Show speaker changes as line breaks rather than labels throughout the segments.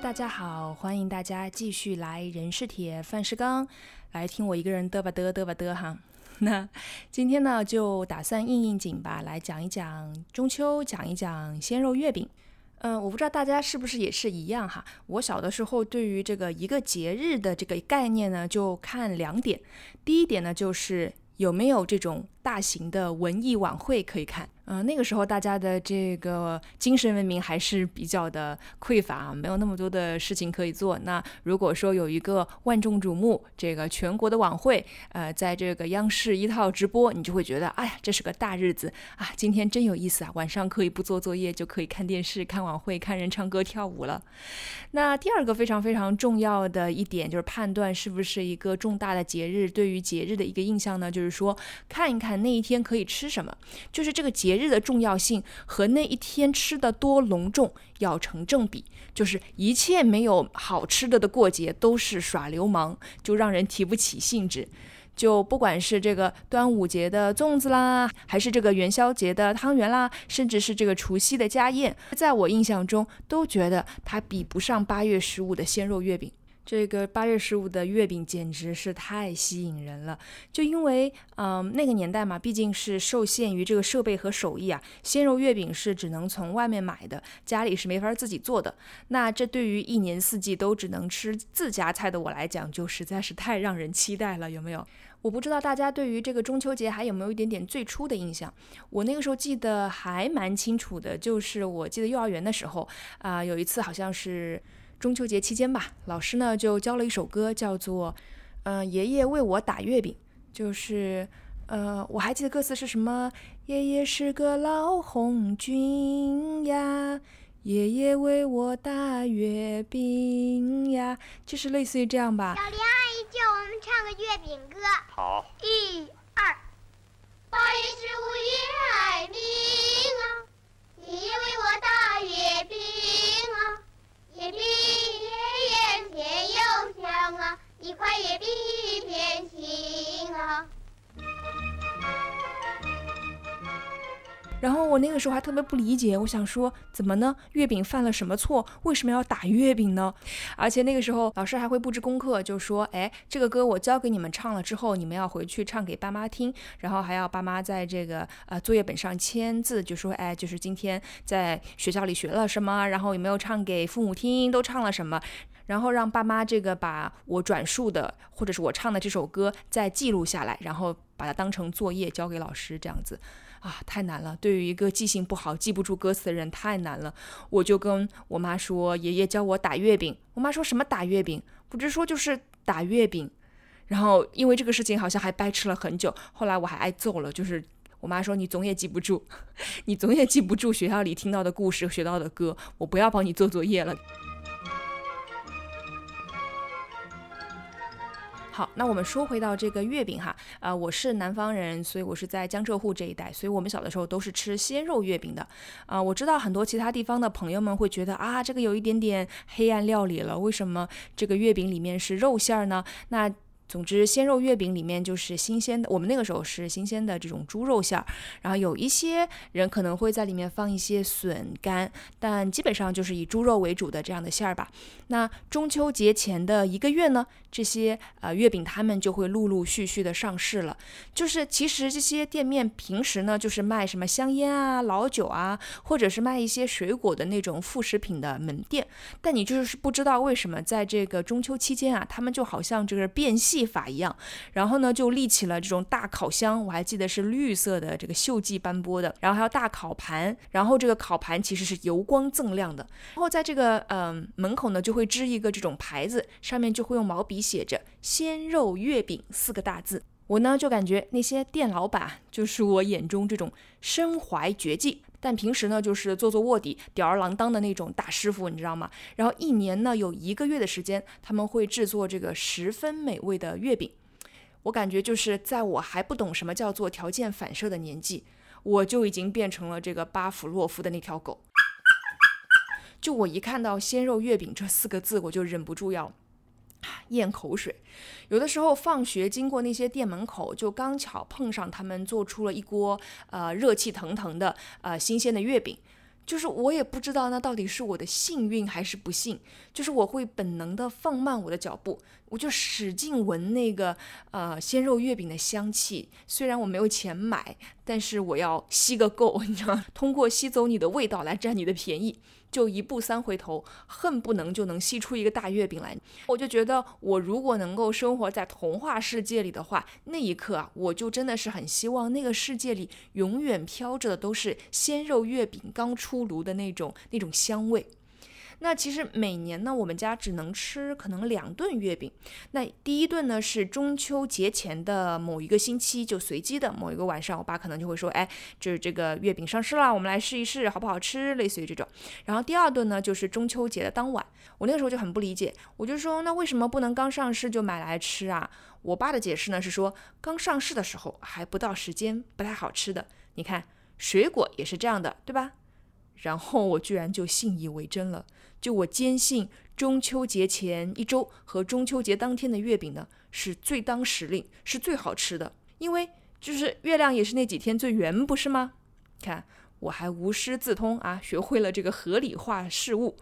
大家好，欢迎大家继续来人是铁，饭是钢，来听我一个人嘚吧嘚嘚吧嘚哈。那今天呢，就打算应应景吧，来讲一讲中秋，讲一讲鲜肉月饼。嗯，我不知道大家是不是也是一样哈。我小的时候对于这个一个节日的这个概念呢，就看两点。第一点呢，就是有没有这种大型的文艺晚会可以看。嗯，那个时候大家的这个精神文明还是比较的匮乏啊，没有那么多的事情可以做。那如果说有一个万众瞩目、这个全国的晚会，呃，在这个央视一套直播，你就会觉得，哎呀，这是个大日子啊，今天真有意思啊，晚上可以不做作业就可以看电视、看晚会、看人唱歌跳舞了。那第二个非常非常重要的一点就是判断是不是一个重大的节日，对于节日的一个印象呢，就是说看一看那一天可以吃什么，就是这个节。日的重要性和那一天吃的多隆重要成正比，就是一切没有好吃的的过节都是耍流氓，就让人提不起兴致。就不管是这个端午节的粽子啦，还是这个元宵节的汤圆啦，甚至是这个除夕的家宴，在我印象中都觉得它比不上八月十五的鲜肉月饼。这个八月十五的月饼简直是太吸引人了，就因为，嗯，那个年代嘛，毕竟是受限于这个设备和手艺啊，鲜肉月饼是只能从外面买的，家里是没法自己做的。那这对于一年四季都只能吃自家菜的我来讲，就实在是太让人期待了，有没有？我不知道大家对于这个中秋节还有没有一点点最初的印象？我那个时候记得还蛮清楚的，就是我记得幼儿园的时候啊，有一次好像是。中秋节期间吧，老师呢就教了一首歌，叫做《嗯爷爷为我打月饼》，就是呃我还记得歌词是什么，爷爷是个老红军呀，爷爷为我打月饼呀，就是类似于这样吧。
小林阿姨教我们唱个月饼歌。
好。
一二。八月十五月海明啊，爷爷为我打月饼
然后我那个时候还特别不理解，我想说怎么呢？月饼犯了什么错？为什么要打月饼呢？而且那个时候老师还会布置功课，就说：“哎，这个歌我教给你们唱了之后，你们要回去唱给爸妈听，然后还要爸妈在这个呃作业本上签字，就说哎，就是今天在学校里学了什么，然后有没有唱给父母听，都唱了什么，然后让爸妈这个把我转述的或者是我唱的这首歌再记录下来，然后把它当成作业交给老师，这样子。”啊，太难了！对于一个记性不好、记不住歌词的人，太难了。我就跟我妈说：“爷爷教我打月饼。”我妈说什么打月饼？不直说就是打月饼。然后因为这个事情，好像还掰扯了很久。后来我还挨揍了，就是我妈说：“你总也记不住，你总也记不住学校里听到的故事、学到的歌，我不要帮你做作业了。”好，那我们说回到这个月饼哈，呃，我是南方人，所以我是在江浙沪这一带，所以我们小的时候都是吃鲜肉月饼的，啊，我知道很多其他地方的朋友们会觉得啊，这个有一点点黑暗料理了，为什么这个月饼里面是肉馅儿呢？那总之，鲜肉月饼里面就是新鲜的，我们那个时候是新鲜的这种猪肉馅儿，然后有一些人可能会在里面放一些笋干，但基本上就是以猪肉为主的这样的馅儿吧。那中秋节前的一个月呢，这些呃月饼他们就会陆陆续续的上市了。就是其实这些店面平时呢就是卖什么香烟啊、老酒啊，或者是卖一些水果的那种副食品的门店，但你就是不知道为什么在这个中秋期间啊，他们就好像就是变戏。技法一样，然后呢，就立起了这种大烤箱，我还记得是绿色的，这个锈迹斑驳的，然后还有大烤盘，然后这个烤盘其实是油光锃亮的，然后在这个嗯门口呢，就会支一个这种牌子，上面就会用毛笔写着“鲜肉月饼”四个大字。我呢就感觉那些店老板就是我眼中这种身怀绝技。但平时呢，就是做做卧底、吊儿郎当的那种大师傅，你知道吗？然后一年呢，有一个月的时间，他们会制作这个十分美味的月饼。我感觉就是在我还不懂什么叫做条件反射的年纪，我就已经变成了这个巴甫洛夫的那条狗。就我一看到“鲜肉月饼”这四个字，我就忍不住要。咽口水，有的时候放学经过那些店门口，就刚巧碰上他们做出了一锅呃热气腾腾的呃新鲜的月饼，就是我也不知道那到底是我的幸运还是不幸，就是我会本能的放慢我的脚步，我就使劲闻那个呃鲜肉月饼的香气。虽然我没有钱买，但是我要吸个够，你知道吗？通过吸走你的味道来占你的便宜。就一步三回头，恨不能就能吸出一个大月饼来。我就觉得，我如果能够生活在童话世界里的话，那一刻啊，我就真的是很希望那个世界里永远飘着的都是鲜肉月饼刚出炉的那种那种香味。那其实每年呢，我们家只能吃可能两顿月饼。那第一顿呢是中秋节前的某一个星期，就随机的某一个晚上，我爸可能就会说：“哎，就是这个月饼上市了，我们来试一试，好不好吃？”类似于这种。然后第二顿呢就是中秋节的当晚，我那个时候就很不理解，我就说：“那为什么不能刚上市就买来吃啊？”我爸的解释呢是说，刚上市的时候还不到时间，不太好吃的。你看，水果也是这样的，对吧？然后我居然就信以为真了。就我坚信，中秋节前一周和中秋节当天的月饼呢，是最当时令，是最好吃的。因为就是月亮也是那几天最圆，不是吗？看，我还无师自通啊，学会了这个合理化事物。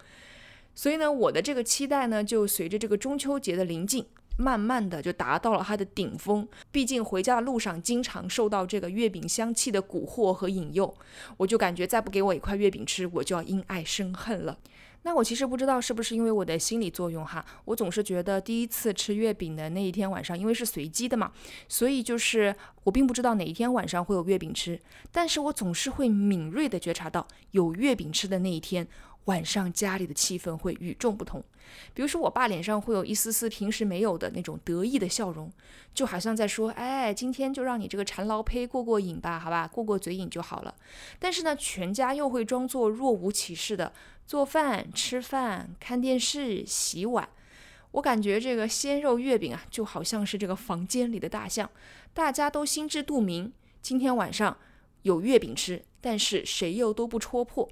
所以呢，我的这个期待呢，就随着这个中秋节的临近。慢慢的就达到了它的顶峰。毕竟回家的路上经常受到这个月饼香气的蛊惑和引诱，我就感觉再不给我一块月饼吃，我就要因爱生恨了。那我其实不知道是不是因为我的心理作用哈，我总是觉得第一次吃月饼的那一天晚上，因为是随机的嘛，所以就是我并不知道哪一天晚上会有月饼吃，但是我总是会敏锐的觉察到有月饼吃的那一天。晚上家里的气氛会与众不同，比如说我爸脸上会有一丝丝平时没有的那种得意的笑容，就好像在说：“哎，今天就让你这个馋痨胚过过瘾吧，好吧，过过嘴瘾就好了。”但是呢，全家又会装作若无其事的做饭、吃饭、看电视、洗碗。我感觉这个鲜肉月饼啊，就好像是这个房间里的大象，大家都心知肚明，今天晚上有月饼吃，但是谁又都不戳破。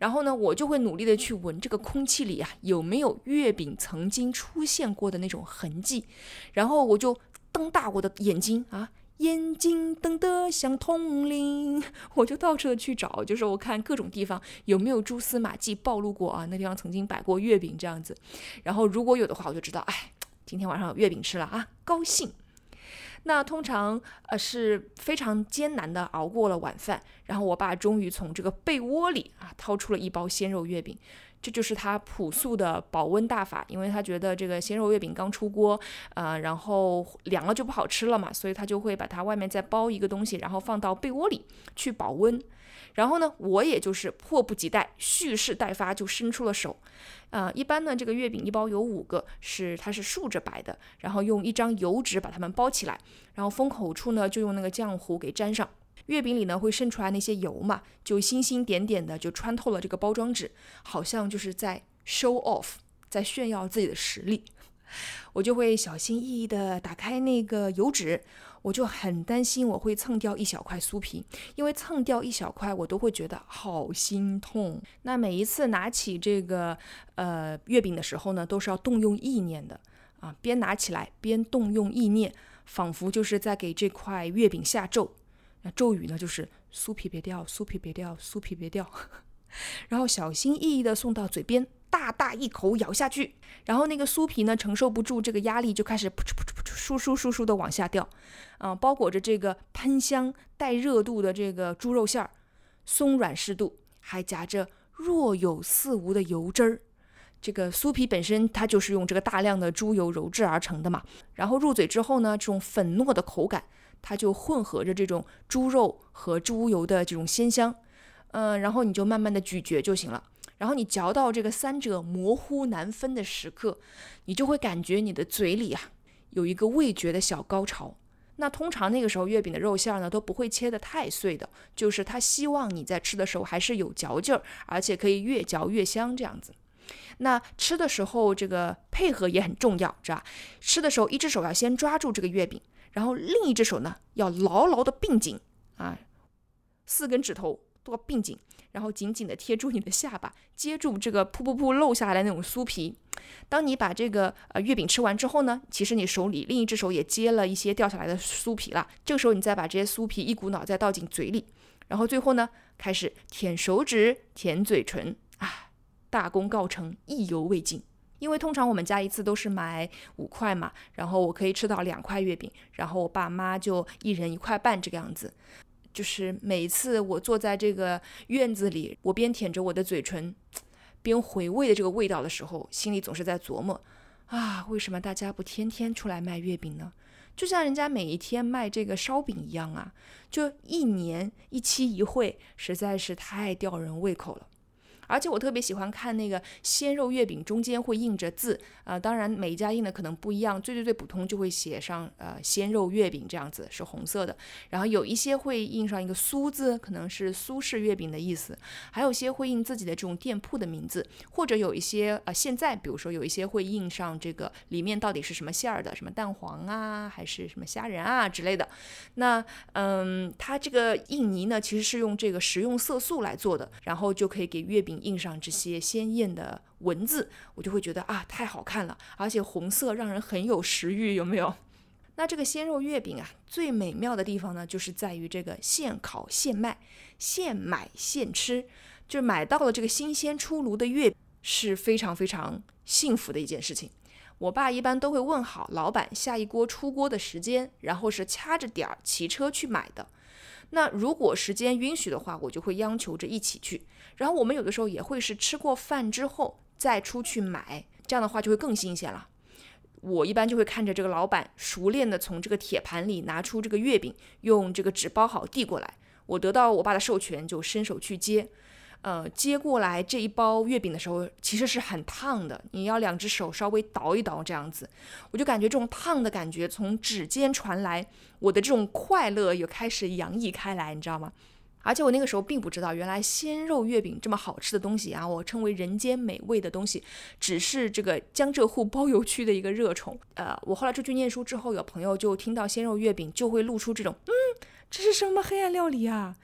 然后呢，我就会努力的去闻这个空气里啊有没有月饼曾经出现过的那种痕迹，然后我就瞪大我的眼睛啊，眼睛瞪得像铜铃，我就到处的去找，就是我看各种地方有没有蛛丝马迹暴露过啊，那地方曾经摆过月饼这样子，然后如果有的话，我就知道，哎，今天晚上有月饼吃了啊，高兴。那通常呃是非常艰难的熬过了晚饭，然后我爸终于从这个被窝里啊掏出了一包鲜肉月饼，这就是他朴素的保温大法，因为他觉得这个鲜肉月饼刚出锅，呃，然后凉了就不好吃了嘛，所以他就会把它外面再包一个东西，然后放到被窝里去保温。然后呢，我也就是迫不及待，蓄势待发，就伸出了手。啊，一般呢，这个月饼一包有五个，是它是竖着摆的，然后用一张油纸把它们包起来，然后封口处呢就用那个浆糊给粘上。月饼里呢会渗出来那些油嘛，就星星点点的就穿透了这个包装纸，好像就是在 show off，在炫耀自己的实力。我就会小心翼翼地打开那个油纸。我就很担心我会蹭掉一小块酥皮，因为蹭掉一小块，我都会觉得好心痛。那每一次拿起这个呃月饼的时候呢，都是要动用意念的啊，边拿起来边动用意念，仿佛就是在给这块月饼下咒。那咒语呢，就是酥皮别掉，酥皮别掉，酥皮别掉，然后小心翼翼地送到嘴边。大大一口咬下去，然后那个酥皮呢承受不住这个压力，就开始噗嗤噗噗噗噗簌簌簌簌的往下掉，啊，包裹着这个喷香带热度的这个猪肉馅儿，松软适度，还夹着若有似无的油汁儿。这个酥皮本身它就是用这个大量的猪油揉制而成的嘛，然后入嘴之后呢，这种粉糯的口感，它就混合着这种猪肉和猪油的这种鲜香，嗯，然后你就慢慢的咀嚼就行了。然后你嚼到这个三者模糊难分的时刻，你就会感觉你的嘴里啊有一个味觉的小高潮。那通常那个时候月饼的肉馅呢都不会切得太碎的，就是他希望你在吃的时候还是有嚼劲儿，而且可以越嚼越香这样子。那吃的时候这个配合也很重要，是吧？吃的时候一只手要先抓住这个月饼，然后另一只手呢要牢牢的并紧啊，四根指头都并紧。然后紧紧地贴住你的下巴，接住这个噗噗噗漏下来那种酥皮。当你把这个呃月饼吃完之后呢，其实你手里另一只手也接了一些掉下来的酥皮了。这个时候你再把这些酥皮一股脑再倒进嘴里，然后最后呢，开始舔手指、舔嘴唇啊，大功告成，意犹未尽。因为通常我们家一次都是买五块嘛，然后我可以吃到两块月饼，然后我爸妈就一人一块半这个样子。就是每一次我坐在这个院子里，我边舔着我的嘴唇，边回味的这个味道的时候，心里总是在琢磨：啊，为什么大家不天天出来卖月饼呢？就像人家每一天卖这个烧饼一样啊，就一年一期一会，实在是太吊人胃口了。而且我特别喜欢看那个鲜肉月饼中间会印着字，啊，当然每一家印的可能不一样，最最最普通就会写上呃鲜肉月饼这样子是红色的，然后有一些会印上一个苏字，可能是苏式月饼的意思，还有些会印自己的这种店铺的名字，或者有一些呃现在比如说有一些会印上这个里面到底是什么馅儿的，什么蛋黄啊，还是什么虾仁啊之类的，那嗯，它这个印泥呢其实是用这个食用色素来做的，然后就可以给月饼。印上这些鲜艳的文字，我就会觉得啊，太好看了，而且红色让人很有食欲，有没有？那这个鲜肉月饼啊，最美妙的地方呢，就是在于这个现烤现卖、现买现吃，就是买到了这个新鲜出炉的月饼，是非常非常幸福的一件事情。我爸一般都会问好老板下一锅出锅的时间，然后是掐着点儿骑车去买的。那如果时间允许的话，我就会央求着一起去。然后我们有的时候也会是吃过饭之后再出去买，这样的话就会更新鲜了。我一般就会看着这个老板熟练的从这个铁盘里拿出这个月饼，用这个纸包好递过来。我得到我爸的授权，就伸手去接。呃，接过来这一包月饼的时候，其实是很烫的，你要两只手稍微倒一倒这样子，我就感觉这种烫的感觉从指尖传来，我的这种快乐又开始洋溢开来，你知道吗？而且我那个时候并不知道，原来鲜肉月饼这么好吃的东西啊，我称为人间美味的东西，只是这个江浙沪包邮区的一个热宠。呃，我后来出去念书之后，有朋友就听到鲜肉月饼，就会露出这种，嗯，这是什么黑暗料理啊？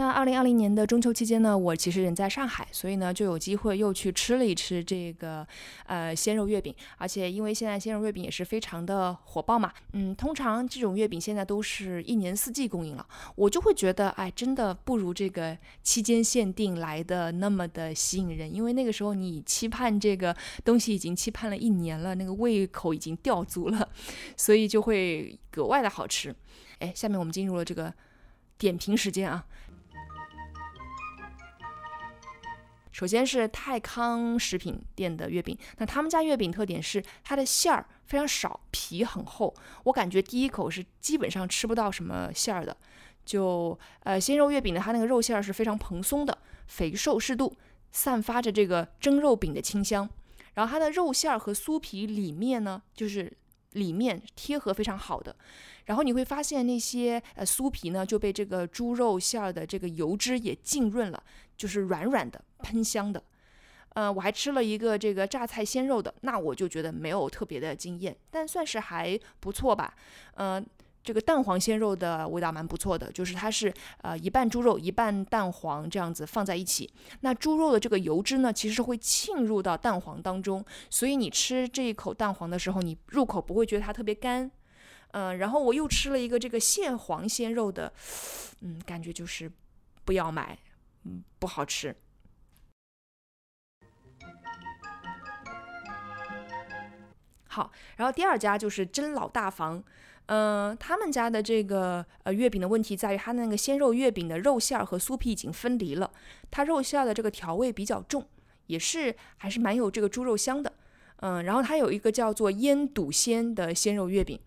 那二零二零年的中秋期间呢，我其实人在上海，所以呢就有机会又去吃了一吃这个呃鲜肉月饼，而且因为现在鲜肉月饼也是非常的火爆嘛，嗯，通常这种月饼现在都是一年四季供应了，我就会觉得哎，真的不如这个期间限定来的那么的吸引人，因为那个时候你期盼这个东西已经期盼了一年了，那个胃口已经吊足了，所以就会格外的好吃。哎，下面我们进入了这个点评时间啊。首先是泰康食品店的月饼，那他们家月饼特点是它的馅儿非常少，皮很厚。我感觉第一口是基本上吃不到什么馅儿的。就呃鲜肉月饼呢，它那个肉馅儿是非常蓬松的，肥瘦适度，散发着这个蒸肉饼的清香。然后它的肉馅儿和酥皮里面呢，就是里面贴合非常好的。然后你会发现那些呃酥皮呢就被这个猪肉馅儿的这个油脂也浸润了，就是软软的。喷香的，呃，我还吃了一个这个榨菜鲜肉的，那我就觉得没有特别的惊艳，但算是还不错吧。呃，这个蛋黄鲜肉的味道蛮不错的，就是它是呃一半猪肉一半蛋黄这样子放在一起，那猪肉的这个油脂呢，其实会浸入到蛋黄当中，所以你吃这一口蛋黄的时候，你入口不会觉得它特别干。嗯，然后我又吃了一个这个蟹黄鲜肉的，嗯，感觉就是不要买，嗯，不好吃。好，然后第二家就是真老大房，嗯，他们家的这个呃月饼的问题在于，它那个鲜肉月饼的肉馅儿和酥皮已经分离了，它肉馅儿的这个调味比较重，也是还是蛮有这个猪肉香的，嗯，然后它有一个叫做腌笃鲜的鲜肉月饼。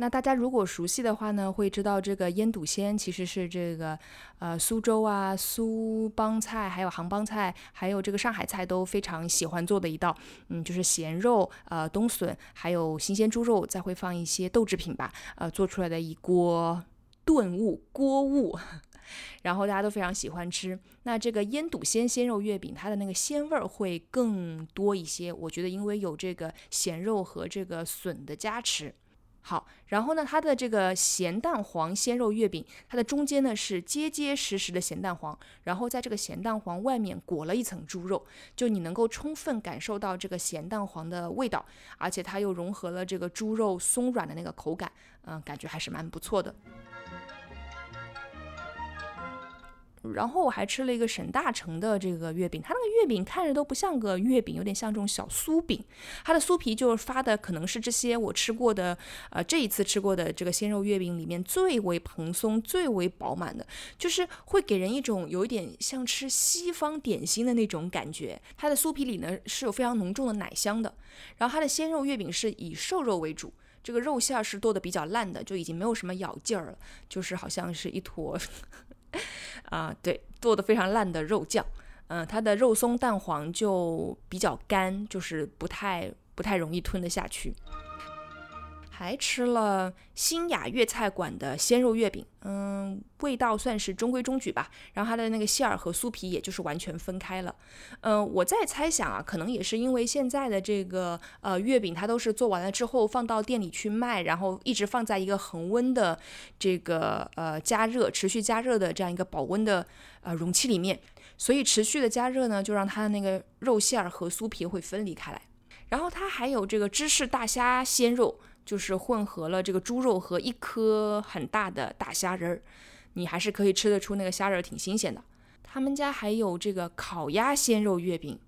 那大家如果熟悉的话呢，会知道这个腌笃鲜其实是这个，呃，苏州啊、苏帮菜，还有杭帮菜，还有这个上海菜都非常喜欢做的一道，嗯，就是咸肉、呃，冬笋，还有新鲜猪肉，再会放一些豆制品吧，呃，做出来的一锅炖物锅物，然后大家都非常喜欢吃。那这个腌笃鲜鲜肉月饼，它的那个鲜味儿会更多一些，我觉得因为有这个咸肉和这个笋的加持。好，然后呢，它的这个咸蛋黄鲜肉月饼，它的中间呢是结结实实的咸蛋黄，然后在这个咸蛋黄外面裹了一层猪肉，就你能够充分感受到这个咸蛋黄的味道，而且它又融合了这个猪肉松软的那个口感，嗯，感觉还是蛮不错的。然后我还吃了一个沈大成的这个月饼，它那个月饼看着都不像个月饼，有点像这种小酥饼。它的酥皮就是发的，可能是这些我吃过的，呃，这一次吃过的这个鲜肉月饼里面最为蓬松、最为饱满的，就是会给人一种有一点像吃西方点心的那种感觉。它的酥皮里呢是有非常浓重的奶香的，然后它的鲜肉月饼是以瘦肉为主，这个肉馅是剁的比较烂的，就已经没有什么咬劲儿了，就是好像是一坨。啊，对，做的非常烂的肉酱，嗯，它的肉松蛋黄就比较干，就是不太不太容易吞得下去。还吃了新雅粤菜馆的鲜肉月饼，嗯，味道算是中规中矩吧。然后它的那个馅儿和酥皮，也就是完全分开了。嗯，我在猜想啊，可能也是因为现在的这个呃月饼，它都是做完了之后放到店里去卖，然后一直放在一个恒温的这个呃加热、持续加热的这样一个保温的呃容器里面，所以持续的加热呢，就让它的那个肉馅儿和酥皮会分离开来。然后它还有这个芝士大虾鲜肉。就是混合了这个猪肉和一颗很大的大虾仁儿，你还是可以吃得出那个虾仁儿挺新鲜的。他们家还有这个烤鸭鲜肉月饼，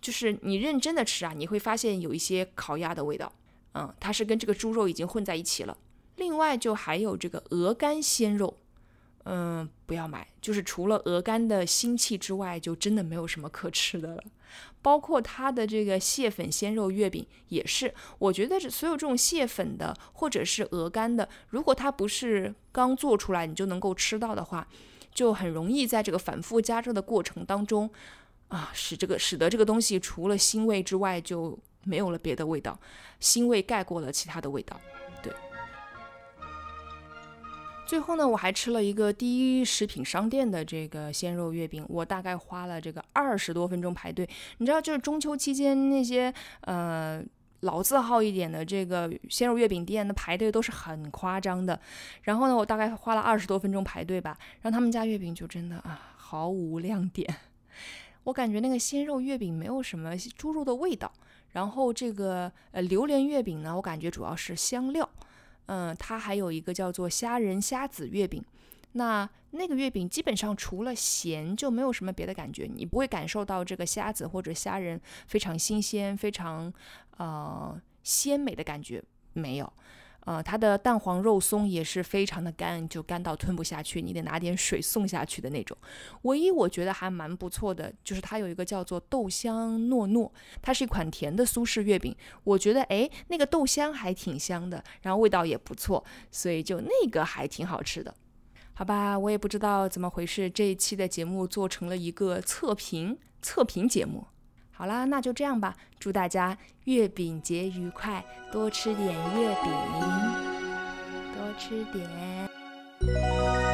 就是你认真的吃啊，你会发现有一些烤鸭的味道。嗯，它是跟这个猪肉已经混在一起了。另外就还有这个鹅肝鲜肉。嗯，不要买，就是除了鹅肝的腥气之外，就真的没有什么可吃的了。包括它的这个蟹粉鲜肉月饼也是，我觉得这所有这种蟹粉的或者是鹅肝的，如果它不是刚做出来你就能够吃到的话，就很容易在这个反复加热的过程当中啊，使这个使得这个东西除了腥味之外就没有了别的味道，腥味盖过了其他的味道。最后呢，我还吃了一个第一食品商店的这个鲜肉月饼，我大概花了这个二十多分钟排队。你知道，就是中秋期间那些呃老字号一点的这个鲜肉月饼店的排队都是很夸张的。然后呢，我大概花了二十多分钟排队吧，让他们家月饼就真的啊毫无亮点。我感觉那个鲜肉月饼没有什么猪肉的味道，然后这个呃榴莲月饼呢，我感觉主要是香料。嗯，它还有一个叫做虾仁虾子月饼，那那个月饼基本上除了咸就没有什么别的感觉，你不会感受到这个虾子或者虾仁非常新鲜、非常呃鲜美的感觉，没有。呃，它的蛋黄肉松也是非常的干，就干到吞不下去，你得拿点水送下去的那种。唯一我觉得还蛮不错的，就是它有一个叫做豆香糯糯，它是一款甜的苏式月饼。我觉得哎，那个豆香还挺香的，然后味道也不错，所以就那个还挺好吃的。好吧，我也不知道怎么回事，这一期的节目做成了一个测评测评节目。好啦那就这样吧祝大家月饼节愉快多吃点月饼多吃点。